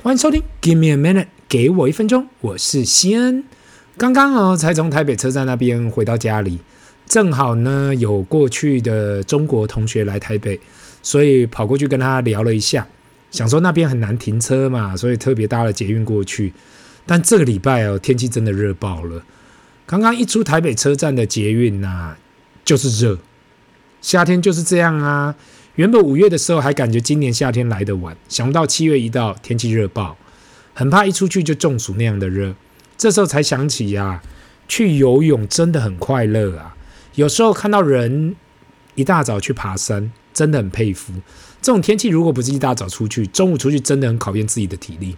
欢迎收听，Give me a minute，给我一分钟，我是西恩。刚刚哦，才从台北车站那边回到家里，正好呢有过去的中国同学来台北，所以跑过去跟他聊了一下，想说那边很难停车嘛，所以特别搭了捷运过去。但这个礼拜哦，天气真的热爆了。刚刚一出台北车站的捷运呐，就是热，夏天就是这样啊。原本五月的时候还感觉今年夏天来得晚，想不到七月一到，天气热爆，很怕一出去就中暑那样的热。这时候才想起呀，去游泳真的很快乐啊！有时候看到人一大早去爬山，真的很佩服。这种天气如果不是一大早出去，中午出去真的很考验自己的体力。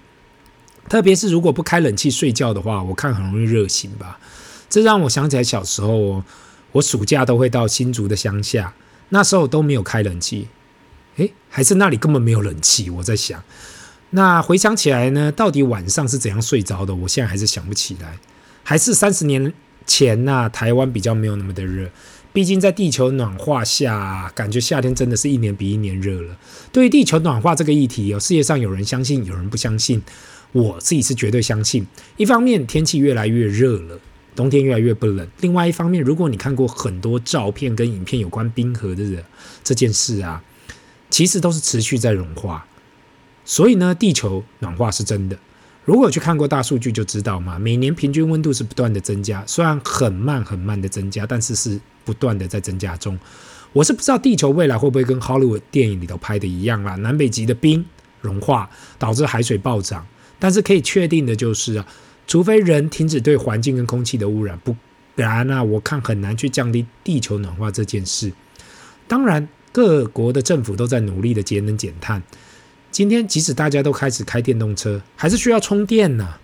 特别是如果不开冷气睡觉的话，我看很容易热醒吧。这让我想起来小时候哦，我暑假都会到新竹的乡下。那时候都没有开冷气，诶，还是那里根本没有冷气。我在想，那回想起来呢，到底晚上是怎样睡着的？我现在还是想不起来。还是三十年前呐，台湾比较没有那么的热。毕竟在地球暖化下，感觉夏天真的是一年比一年热了。对于地球暖化这个议题，有世界上有人相信，有人不相信。我自己是绝对相信。一方面，天气越来越热了。冬天越来越不冷。另外一方面，如果你看过很多照片跟影片有关冰河的这这件事啊，其实都是持续在融化。所以呢，地球暖化是真的。如果去看过大数据就知道嘛，每年平均温度是不断的增加，虽然很慢很慢的增加，但是是不断的在增加中。我是不知道地球未来会不会跟 Hollywood 电影里头拍的一样啦，南北极的冰融化导致海水暴涨。但是可以确定的就是啊。除非人停止对环境跟空气的污染，不然啊，我看很难去降低地球暖化这件事。当然，各国的政府都在努力的节能减碳。今天，即使大家都开始开电动车，还是需要充电呢、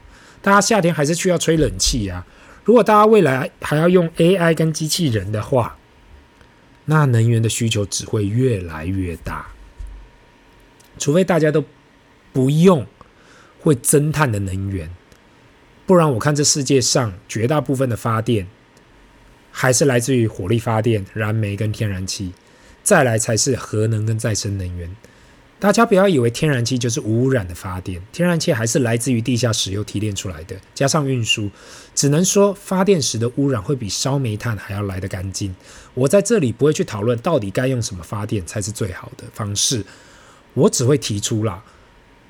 大家夏天还是需要吹冷气啊。如果大家未来还要用 AI 跟机器人的话，那能源的需求只会越来越大。除非大家都不用会增碳的能源。不然，我看这世界上绝大部分的发电还是来自于火力发电、燃煤跟天然气，再来才是核能跟再生能源。大家不要以为天然气就是无污染的发电，天然气还是来自于地下石油提炼出来的，加上运输，只能说发电时的污染会比烧煤炭还要来得干净。我在这里不会去讨论到底该用什么发电才是最好的方式，我只会提出啦，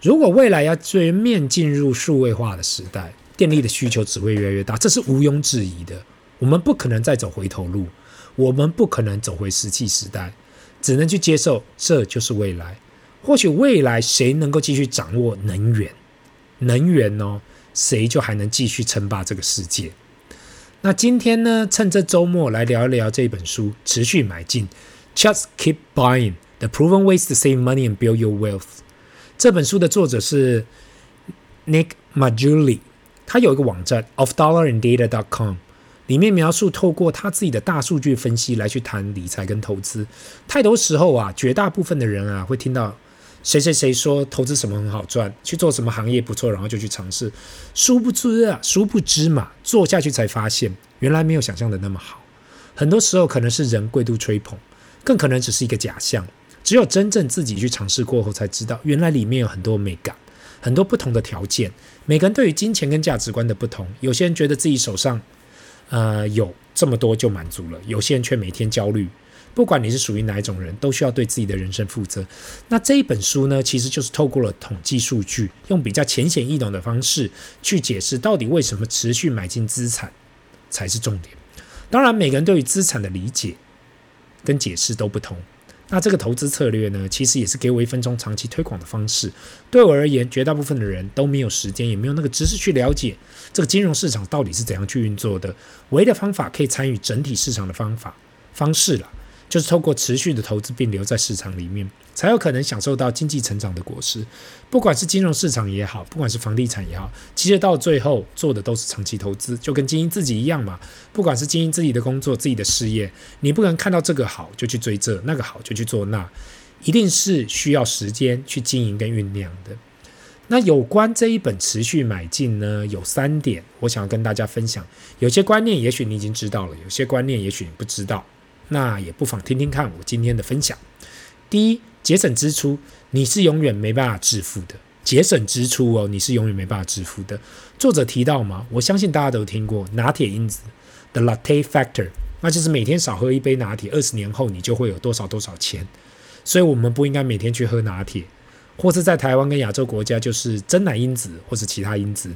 如果未来要全面进入数位化的时代。电力的需求只会越来越大，这是毋庸置疑的。我们不可能再走回头路，我们不可能走回石器时代，只能去接受这就是未来。或许未来谁能够继续掌握能源，能源哦，谁就还能继续称霸这个世界。那今天呢，趁这周末来聊一聊这本书，持续买进，Just keep buying the proven ways to save money and build your wealth。这本书的作者是 Nick Majuli。他有一个网站 ofdollaranddata.com，里面描述透过他自己的大数据分析来去谈理财跟投资。太多时候啊，绝大部分的人啊会听到谁谁谁说投资什么很好赚，去做什么行业不错，然后就去尝试。殊不知啊，殊不知嘛，做下去才发现原来没有想象的那么好。很多时候可能是人过度吹捧，更可能只是一个假象。只有真正自己去尝试过后，才知道原来里面有很多美感。很多不同的条件，每个人对于金钱跟价值观的不同。有些人觉得自己手上，呃，有这么多就满足了；有些人却每天焦虑。不管你是属于哪一种人，都需要对自己的人生负责。那这一本书呢，其实就是透过了统计数据，用比较浅显易懂的方式去解释，到底为什么持续买进资产才是重点。当然，每个人对于资产的理解跟解释都不同。那这个投资策略呢，其实也是给我一分钟长期推广的方式。对我而言，绝大部分的人都没有时间，也没有那个知识去了解这个金融市场到底是怎样去运作的。唯一的方法可以参与整体市场的方法方式了。就是透过持续的投资并留在市场里面，才有可能享受到经济成长的果实。不管是金融市场也好，不管是房地产也好，其实到最后做的都是长期投资，就跟经营自己一样嘛。不管是经营自己的工作、自己的事业，你不能看到这个好就去追这，那个好就去做那，一定是需要时间去经营跟酝酿的。那有关这一本持续买进呢，有三点我想要跟大家分享。有些观念也许你已经知道了，有些观念也许你不知道。那也不妨听听看我今天的分享。第一，节省支出，你是永远没办法致富的。节省支出哦，你是永远没办法致富的。作者提到嘛，我相信大家都听过拿铁因子 （The Latte Factor，那就是每天少喝一杯拿铁，二十年后你就会有多少多少钱。所以，我们不应该每天去喝拿铁，或是在台湾跟亚洲国家就是真奶因子或是其他因子。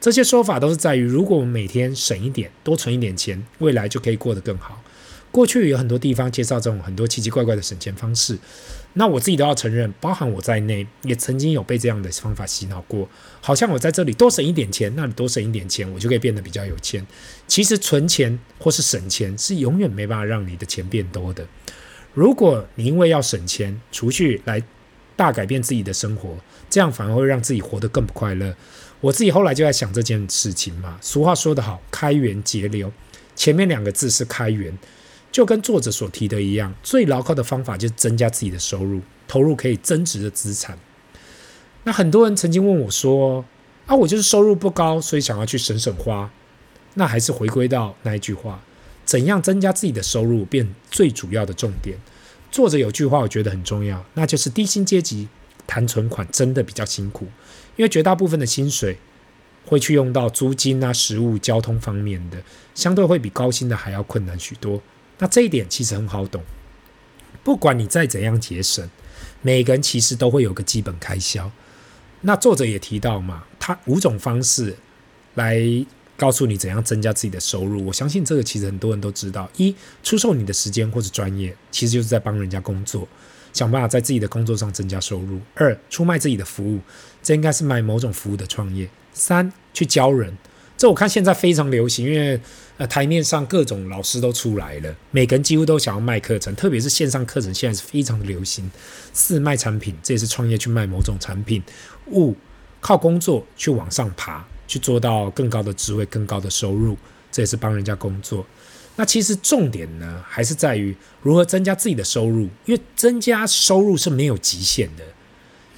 这些说法都是在于，如果我们每天省一点，多存一点钱，未来就可以过得更好。过去有很多地方介绍这种很多奇奇怪怪的省钱方式，那我自己都要承认，包含我在内，也曾经有被这样的方法洗脑过。好像我在这里多省一点钱，那里多省一点钱，我就可以变得比较有钱。其实存钱或是省钱是永远没办法让你的钱变多的。如果你因为要省钱储蓄来大改变自己的生活，这样反而会让自己活得更不快乐。我自己后来就在想这件事情嘛。俗话说得好，开源节流，前面两个字是开源。就跟作者所提的一样，最牢靠的方法就是增加自己的收入，投入可以增值的资产。那很多人曾经问我说：“啊，我就是收入不高，所以想要去省省花。”那还是回归到那一句话：怎样增加自己的收入，变最主要的重点。作者有句话我觉得很重要，那就是低薪阶级谈存款真的比较辛苦，因为绝大部分的薪水会去用到租金啊、食物、交通方面的，相对会比高薪的还要困难许多。那这一点其实很好懂，不管你再怎样节省，每个人其实都会有个基本开销。那作者也提到嘛，他五种方式来告诉你怎样增加自己的收入。我相信这个其实很多人都知道：一、出售你的时间或者专业，其实就是在帮人家工作，想办法在自己的工作上增加收入；二、出卖自己的服务，这应该是卖某种服务的创业；三、去教人。这我看现在非常流行，因为呃台面上各种老师都出来了，每个人几乎都想要卖课程，特别是线上课程现在是非常的流行。四卖产品，这也是创业去卖某种产品。五靠工作去往上爬，去做到更高的职位、更高的收入，这也是帮人家工作。那其实重点呢，还是在于如何增加自己的收入，因为增加收入是没有极限的，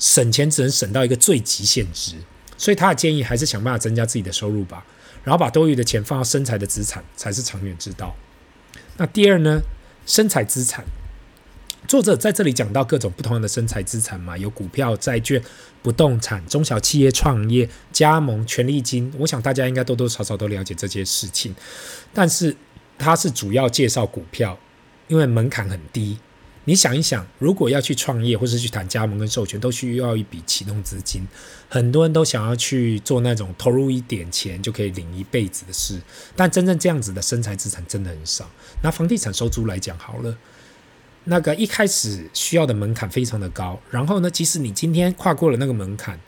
省钱只能省到一个最极限值。所以他的建议还是想办法增加自己的收入吧，然后把多余的钱放到生财的资产才是长远之道。那第二呢，生财资产，作者在这里讲到各种不同的生财资产嘛，有股票、债券、不动产、中小企业创业、加盟、权利金。我想大家应该多多少少都了解这些事情，但是他是主要介绍股票，因为门槛很低。你想一想，如果要去创业，或是去谈加盟跟授权，都需要一笔启动资金。很多人都想要去做那种投入一点钱就可以领一辈子的事，但真正这样子的生财资产真的很少。拿房地产收租来讲好了，那个一开始需要的门槛非常的高，然后呢，即使你今天跨过了那个门槛，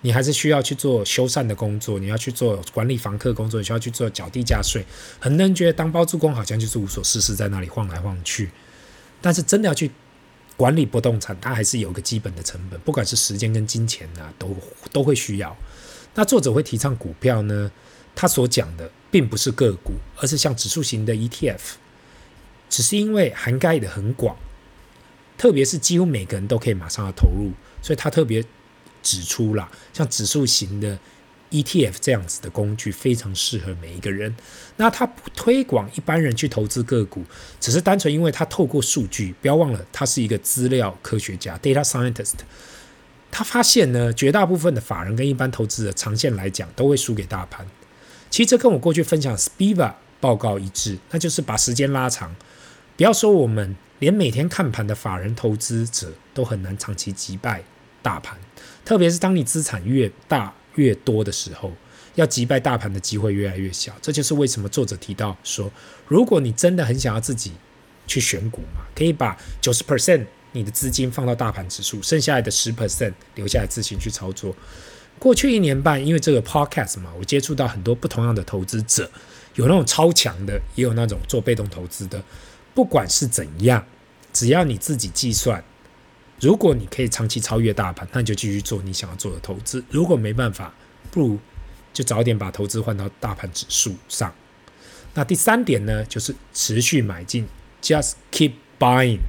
你还是需要去做修缮的工作，你要去做管理房客工作，你需要去做缴地价税。很多人觉得当包租公好像就是无所事事，在那里晃来晃去。但是真的要去管理不动产，它还是有个基本的成本，不管是时间跟金钱啊，都都会需要。那作者会提倡股票呢？他所讲的并不是个股，而是像指数型的 ETF，只是因为涵盖的很广，特别是几乎每个人都可以马上要投入，所以他特别指出了像指数型的。ETF 这样子的工具非常适合每一个人。那他不推广一般人去投资个股，只是单纯因为他透过数据，不要忘了他是一个资料科学家 （data scientist）。他发现呢，绝大部分的法人跟一般投资者长线来讲都会输给大盘。其实这跟我过去分享 SPIVA 报告一致，那就是把时间拉长。不要说我们连每天看盘的法人投资者都很难长期击败大盘，特别是当你资产越大。越多的时候，要击败大盘的机会越来越小。这就是为什么作者提到说，如果你真的很想要自己去选股嘛，可以把九十 percent 你的资金放到大盘指数，剩下来的十 percent 留下来自行去操作。过去一年半，因为这个 podcast 嘛，我接触到很多不同样的投资者，有那种超强的，也有那种做被动投资的。不管是怎样，只要你自己计算。如果你可以长期超越大盘，那你就继续做你想要做的投资。如果没办法，不如就早点把投资换到大盘指数上。那第三点呢，就是持续买进，just keep buying。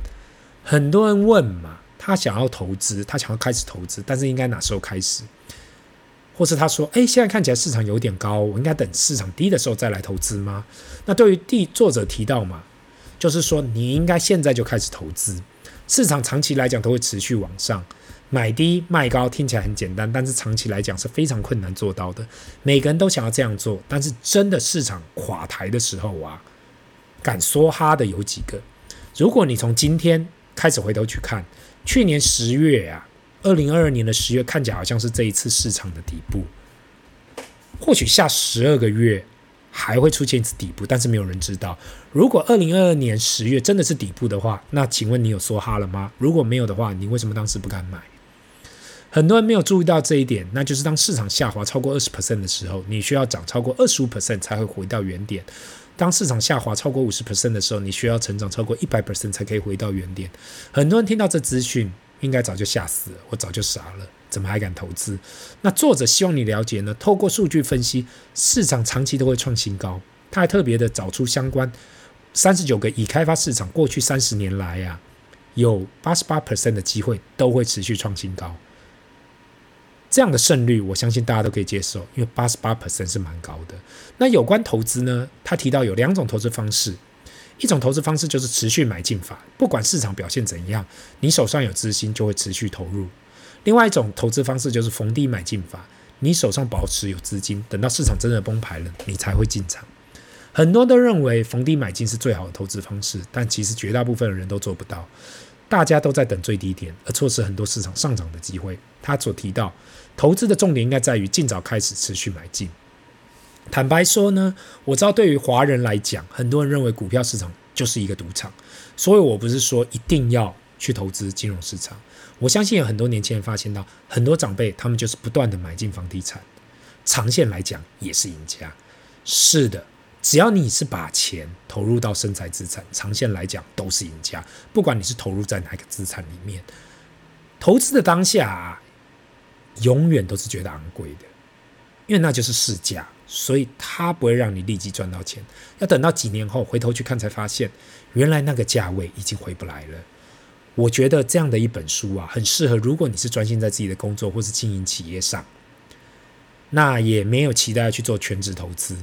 很多人问嘛，他想要投资，他想要开始投资，但是应该哪时候开始？或是他说，诶，现在看起来市场有点高，我应该等市场低的时候再来投资吗？那对于第作者提到嘛，就是说你应该现在就开始投资。市场长期来讲都会持续往上，买低卖高听起来很简单，但是长期来讲是非常困难做到的。每个人都想要这样做，但是真的市场垮台的时候啊，敢梭哈的有几个？如果你从今天开始回头去看，去年十月啊，二零二二年的十月看起来好像是这一次市场的底部，或许下十二个月还会出现一次底部，但是没有人知道。如果二零二二年十月真的是底部的话，那请问你有梭哈了吗？如果没有的话，你为什么当时不敢买？很多人没有注意到这一点，那就是当市场下滑超过二十 percent 的时候，你需要涨超过二十五 percent 才会回到原点；当市场下滑超过五十 percent 的时候，你需要成长超过一百 percent 才可以回到原点。很多人听到这资讯，应该早就吓死了，我早就傻了，怎么还敢投资？那作者希望你了解呢，透过数据分析，市场长期都会创新高。他还特别的找出相关三十九个已开发市场，过去三十年来呀、啊，有八十八 percent 的机会都会持续创新高。这样的胜率，我相信大家都可以接受，因为八十八 percent 是蛮高的。那有关投资呢？他提到有两种投资方式，一种投资方式就是持续买进法，不管市场表现怎样，你手上有资金就会持续投入；另外一种投资方式就是逢低买进法，你手上保持有资金，等到市场真的崩盘了，你才会进场。很多都认为逢低买进是最好的投资方式，但其实绝大部分的人都做不到。大家都在等最低点，而错失很多市场上涨的机会。他所提到，投资的重点应该在于尽早开始持续买进。坦白说呢，我知道对于华人来讲，很多人认为股票市场就是一个赌场，所以我不是说一定要去投资金融市场。我相信有很多年轻人发现到，很多长辈他们就是不断的买进房地产，长线来讲也是赢家。是的。只要你是把钱投入到生财资产，长线来讲都是赢家。不管你是投入在哪个资产里面，投资的当下，永远都是觉得昂贵的，因为那就是市价，所以它不会让你立即赚到钱。要等到几年后回头去看，才发现原来那个价位已经回不来了。我觉得这样的一本书啊，很适合如果你是专心在自己的工作或是经营企业上，那也没有期待去做全职投资。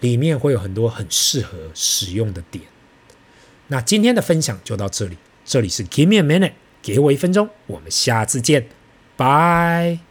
里面会有很多很适合使用的点。那今天的分享就到这里，这里是 Give me a minute，给我一分钟，我们下次见，拜。